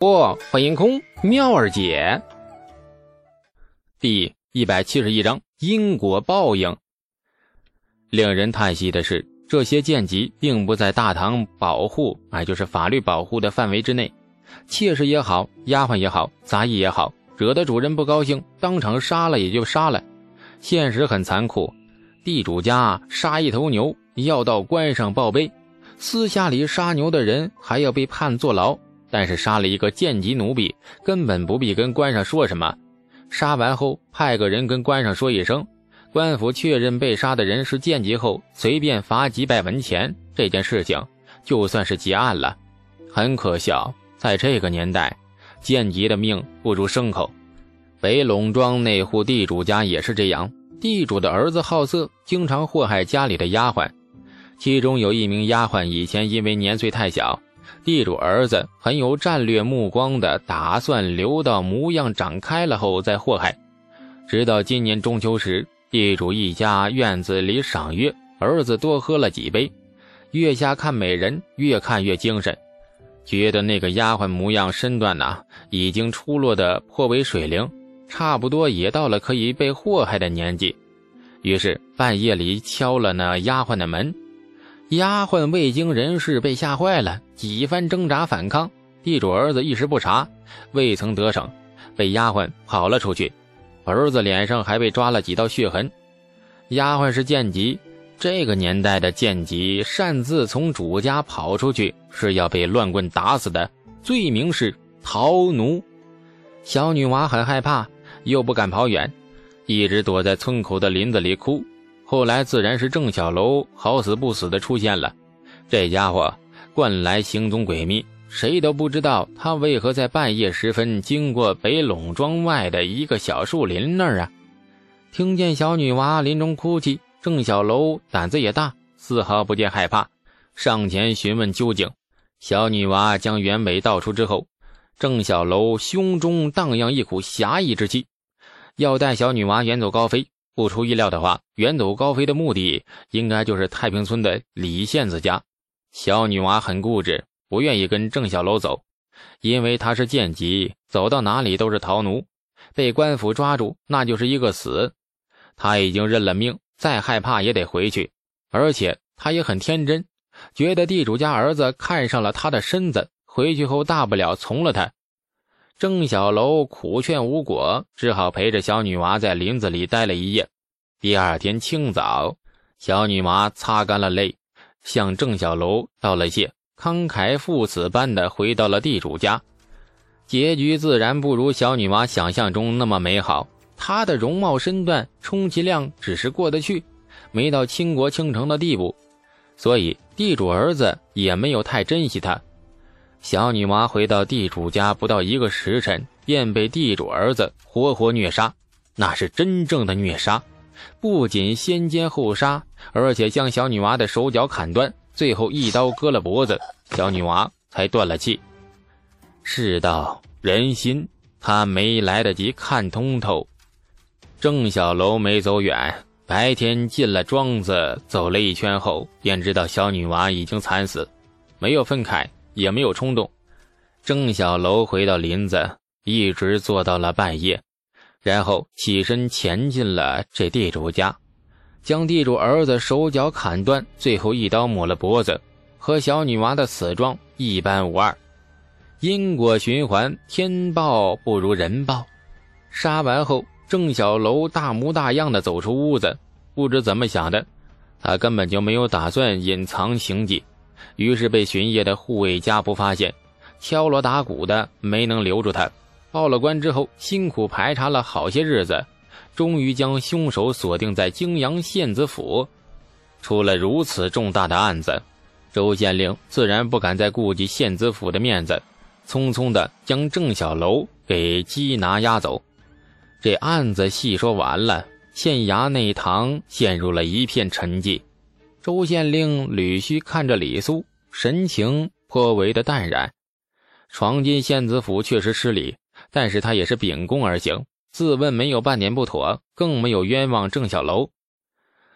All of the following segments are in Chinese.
不，欢迎空妙儿姐。第一百七十一章因果报应。令人叹息的是，这些贱籍并不在大唐保护，哎，就是法律保护的范围之内。妾室也好，丫鬟也好，杂役也好，惹得主人不高兴，当场杀了也就杀了。现实很残酷，地主家杀一头牛要到官上报备，私下里杀牛的人还要被判坐牢。但是杀了一个贱籍奴婢，根本不必跟官上说什么。杀完后，派个人跟官上说一声，官府确认被杀的人是贱籍后，随便罚几百文钱，这件事情就算是结案了。很可笑，在这个年代，贱籍的命不如牲口。北陇庄那户地主家也是这样，地主的儿子好色，经常祸害家里的丫鬟，其中有一名丫鬟以前因为年岁太小。地主儿子很有战略目光的，打算留到模样长开了后再祸害。直到今年中秋时，地主一家院子里赏月，儿子多喝了几杯，月下看美人，越看越精神，觉得那个丫鬟模样身段呐，已经出落的颇为水灵，差不多也到了可以被祸害的年纪。于是半夜里敲了那丫鬟的门。丫鬟未经人事，被吓坏了，几番挣扎反抗。地主儿子一时不察，未曾得逞，被丫鬟跑了出去。儿子脸上还被抓了几道血痕。丫鬟是贱籍，这个年代的贱籍擅自从主家跑出去是要被乱棍打死的，罪名是逃奴。小女娃很害怕，又不敢跑远，一直躲在村口的林子里哭。后来自然是郑小楼好死不死的出现了，这家伙惯来行踪诡秘，谁都不知道他为何在半夜时分经过北陇庄外的一个小树林那儿啊！听见小女娃林中哭泣，郑小楼胆子也大，丝毫不见害怕，上前询问究竟。小女娃将原委道出之后，郑小楼胸中荡漾一股侠义之气，要带小女娃远走高飞。不出意料的话，远走高飞的目的应该就是太平村的李县子家。小女娃很固执，不愿意跟郑小楼走，因为她是贱籍，走到哪里都是逃奴，被官府抓住那就是一个死。她已经认了命，再害怕也得回去。而且她也很天真，觉得地主家儿子看上了她的身子，回去后大不了从了他。郑小楼苦劝无果，只好陪着小女娃在林子里待了一夜。第二天清早，小女娃擦干了泪，向郑小楼道了谢，慷慨赴死般的回到了地主家。结局自然不如小女娃想象中那么美好。她的容貌身段，充其量只是过得去，没到倾国倾城的地步，所以地主儿子也没有太珍惜她。小女娃回到地主家不到一个时辰，便被地主儿子活活虐杀，那是真正的虐杀，不仅先奸后杀，而且将小女娃的手脚砍断，最后一刀割了脖子，小女娃才断了气。世道人心，他没来得及看通透。郑小楼没走远，白天进了庄子，走了一圈后，便知道小女娃已经惨死，没有分开。也没有冲动。郑小楼回到林子，一直坐到了半夜，然后起身潜进了这地主家，将地主儿子手脚砍断，最后一刀抹了脖子，和小女娃的死状一般无二。因果循环，天报不如人报。杀完后，郑小楼大模大样的走出屋子，不知怎么想的，他根本就没有打算隐藏行迹。于是被巡夜的护卫家仆发现，敲锣打鼓的没能留住他。报了官之后，辛苦排查了好些日子，终于将凶手锁定在泾阳县子府。出了如此重大的案子，周县令自然不敢再顾及县子府的面子，匆匆的将郑小楼给缉拿押走。这案子细说完了，县衙内堂陷入了一片沉寂。周县令吕须看着李素，神情颇为的淡然。闯进县子府确实失礼，但是他也是秉公而行，自问没有半点不妥，更没有冤枉郑小楼。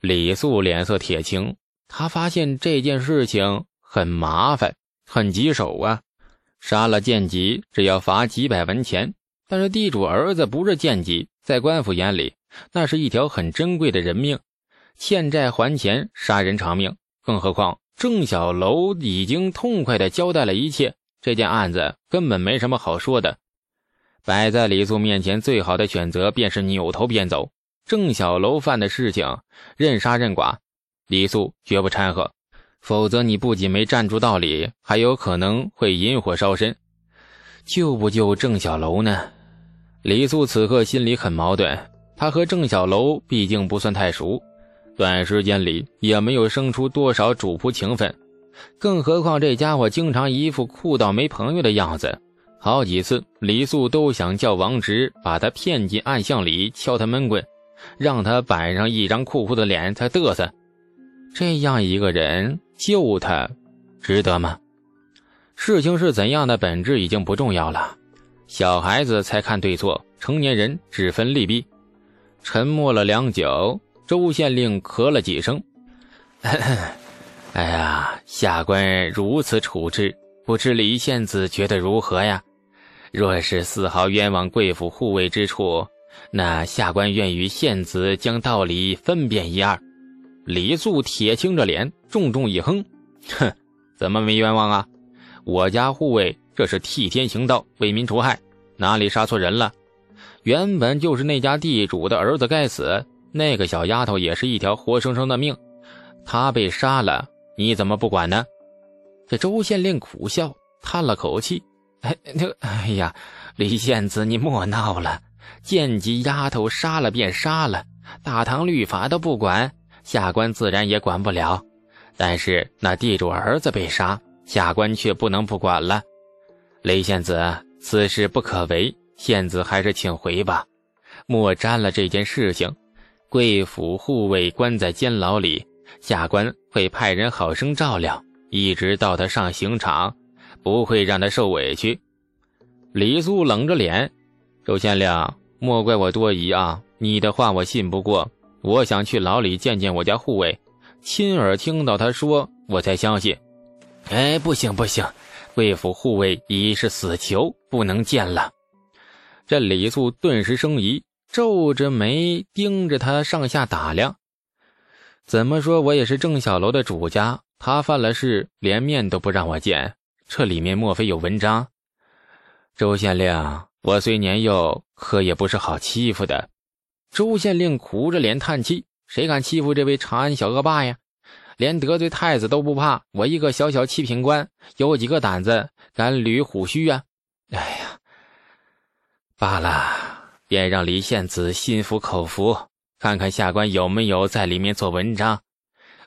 李素脸色铁青，他发现这件事情很麻烦，很棘手啊。杀了贱籍只要罚几百文钱，但是地主儿子不是贱籍，在官府眼里那是一条很珍贵的人命，欠债还钱，杀人偿命。更何况郑小楼已经痛快地交代了一切，这件案子根本没什么好说的。摆在李素面前，最好的选择便是扭头便走。郑小楼犯的事情，认杀认剐，李素绝不掺和，否则你不仅没站住道理，还有可能会引火烧身。救不救郑小楼呢？李素此刻心里很矛盾，他和郑小楼毕竟不算太熟。短时间里也没有生出多少主仆情分，更何况这家伙经常一副酷到没朋友的样子。好几次，李素都想叫王直把他骗进暗巷里敲他闷棍，让他摆上一张酷酷的脸才嘚瑟。这样一个人救他，值得吗？事情是怎样的本质已经不重要了，小孩子才看对错，成年人只分利弊。沉默了良久。周县令咳了几声，哎呀，下官如此处置，不知李县子觉得如何呀？若是丝毫冤枉贵府护卫之处，那下官愿与县子将道理分辨一二。李素铁青着脸，重重一哼，哼，怎么没冤枉啊？我家护卫这是替天行道，为民除害，哪里杀错人了？原本就是那家地主的儿子该死。那个小丫头也是一条活生生的命，她被杀了，你怎么不管呢？这周县令苦笑，叹了口气：“哎，那哎呀，李县子，你莫闹了。贱籍丫头杀了便杀了，大唐律法都不管，下官自然也管不了。但是那地主儿子被杀，下官却不能不管了。李县子，此事不可为，县子还是请回吧，莫沾了这件事情。”贵府护卫关在监牢里，下官会派人好生照料，一直到他上刑场，不会让他受委屈。李素冷着脸：“周县令，莫怪我多疑啊，你的话我信不过。我想去牢里见见我家护卫，亲耳听到他说，我才相信。”哎，不行不行，贵府护卫已是死囚，不能见了。这李素顿时生疑。皱着眉盯着他上下打量。怎么说，我也是郑小楼的主家，他犯了事，连面都不让我见，这里面莫非有文章？周县令，我虽年幼，可也不是好欺负的。周县令苦着脸叹气：“谁敢欺负这位长安小恶霸呀？连得罪太子都不怕，我一个小小七品官，有几个胆子敢捋虎须啊？哎呀，罢了。”便让李献子心服口服，看看下官有没有在里面做文章。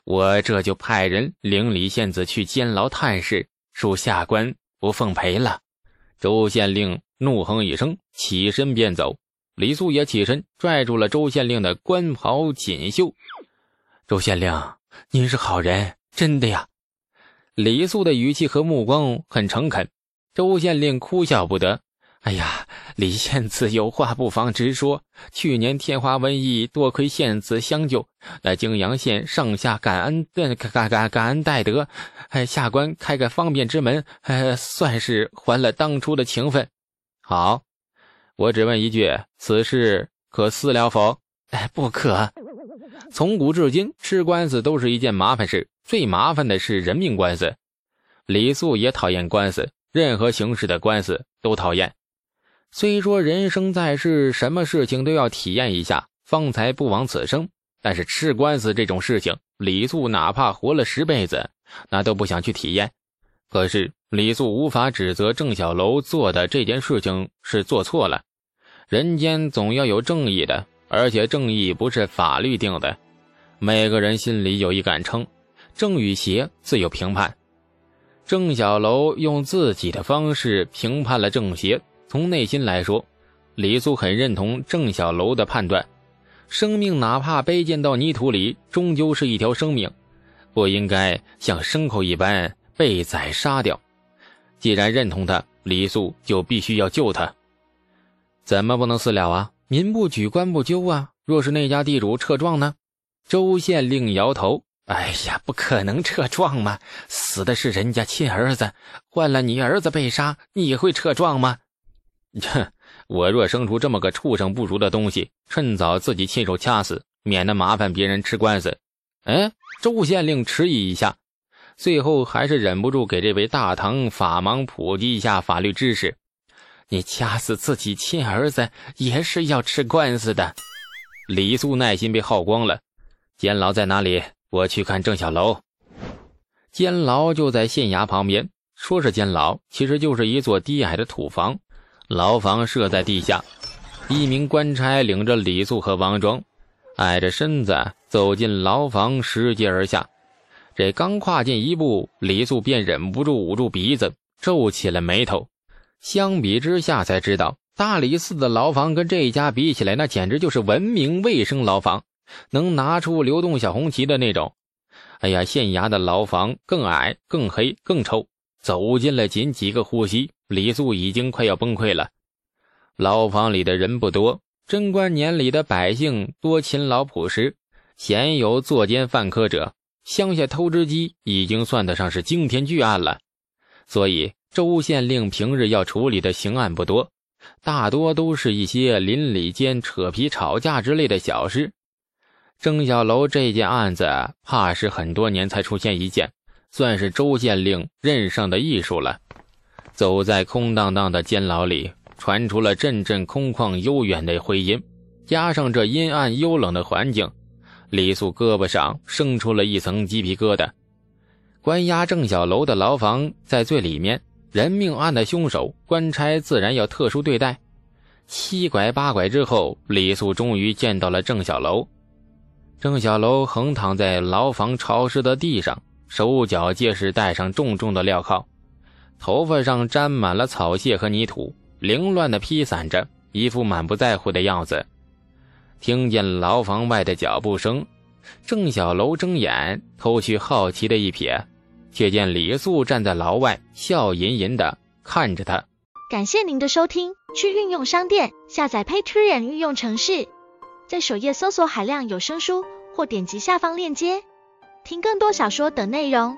我这就派人领李献子去监牢探视，恕下官不奉陪了。周县令怒哼一声，起身便走。李素也起身，拽住了周县令的官袍锦绣。周县令，您是好人，真的呀。李素的语气和目光很诚恳。周县令哭笑不得。哎呀，李县子有话不妨直说。去年天花瘟疫，多亏县子相救，那泾阳县上下感恩，感感感感恩戴德。哎，下官开个方便之门，哎，算是还了当初的情分。好，我只问一句，此事可私了否？哎，不可。从古至今，吃官司都是一件麻烦事，最麻烦的是人命官司。李素也讨厌官司，任何形式的官司都讨厌。虽说人生在世，什么事情都要体验一下，方才不枉此生。但是吃官司这种事情，李素哪怕活了十辈子，那都不想去体验。可是李素无法指责郑小楼做的这件事情是做错了。人间总要有正义的，而且正义不是法律定的，每个人心里有一杆秤，正与邪自有评判。郑小楼用自己的方式评判了正邪。从内心来说，李素很认同郑小楼的判断：生命哪怕卑贱到泥土里，终究是一条生命，不应该像牲口一般被宰杀掉。既然认同他，李素就必须要救他。怎么不能私了啊？民不举，官不究啊！若是那家地主撤状呢？周县令摇头：“哎呀，不可能撤状嘛？死的是人家亲儿子，换了你儿子被杀，你会撤状吗？哼，我若生出这么个畜生不如的东西，趁早自己亲手掐死，免得麻烦别人吃官司。哎，周县令迟疑一下，最后还是忍不住给这位大唐法盲普及一下法律知识：你掐死自己亲儿子也是要吃官司的。李素耐心被耗光了，监牢在哪里？我去看郑小楼。监牢就在县衙旁边，说是监牢，其实就是一座低矮的土房。牢房设在地下。一名官差领着李素和王庄，矮着身子走进牢房，拾阶而下。这刚跨进一步，李素便忍不住捂住鼻子，皱起了眉头。相比之下，才知道大理寺的牢房跟这一家比起来，那简直就是文明卫生牢房。能拿出流动小红旗的那种。哎呀，县衙的牢房更矮、更黑、更臭。走进了仅几个呼吸，李素已经快要崩溃了。牢房里的人不多，贞观年里的百姓多勤劳朴实，鲜有作奸犯科者。乡下偷只鸡已经算得上是惊天巨案了，所以周县令平日要处理的刑案不多，大多都是一些邻里间扯皮吵架之类的小事。郑小楼这件案子，怕是很多年才出现一件，算是周县令任上的艺术了。走在空荡荡的监牢里，传出了阵阵空旷悠远的回音，加上这阴暗幽冷的环境，李素胳膊上生出了一层鸡皮疙瘩。关押郑小楼的牢房在最里面，人命案的凶手，官差自然要特殊对待。七拐八拐之后，李素终于见到了郑小楼。郑小楼横躺在牢房潮湿的地上，手脚皆是戴上重重的镣铐，头发上沾满了草屑和泥土，凌乱的披散着，一副满不在乎的样子。听见牢房外的脚步声，郑小楼睁眼偷去好奇的一瞥，却见李素站在牢外，笑吟吟的看着他。感谢您的收听，去运用商店下载 Patreon 运用城市。在首页搜索海量有声书，或点击下方链接听更多小说等内容。